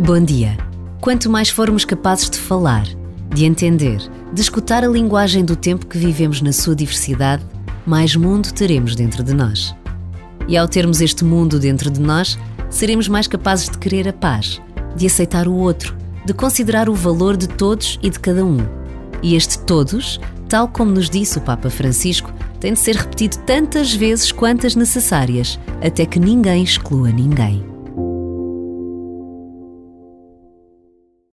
Bom dia. Quanto mais formos capazes de falar, de entender, de escutar a linguagem do tempo que vivemos na sua diversidade, mais mundo teremos dentro de nós. E ao termos este mundo dentro de nós, seremos mais capazes de querer a paz, de aceitar o outro, de considerar o valor de todos e de cada um. E este todos, tal como nos disse o Papa Francisco, tem de ser repetido tantas vezes quantas necessárias, até que ninguém exclua ninguém.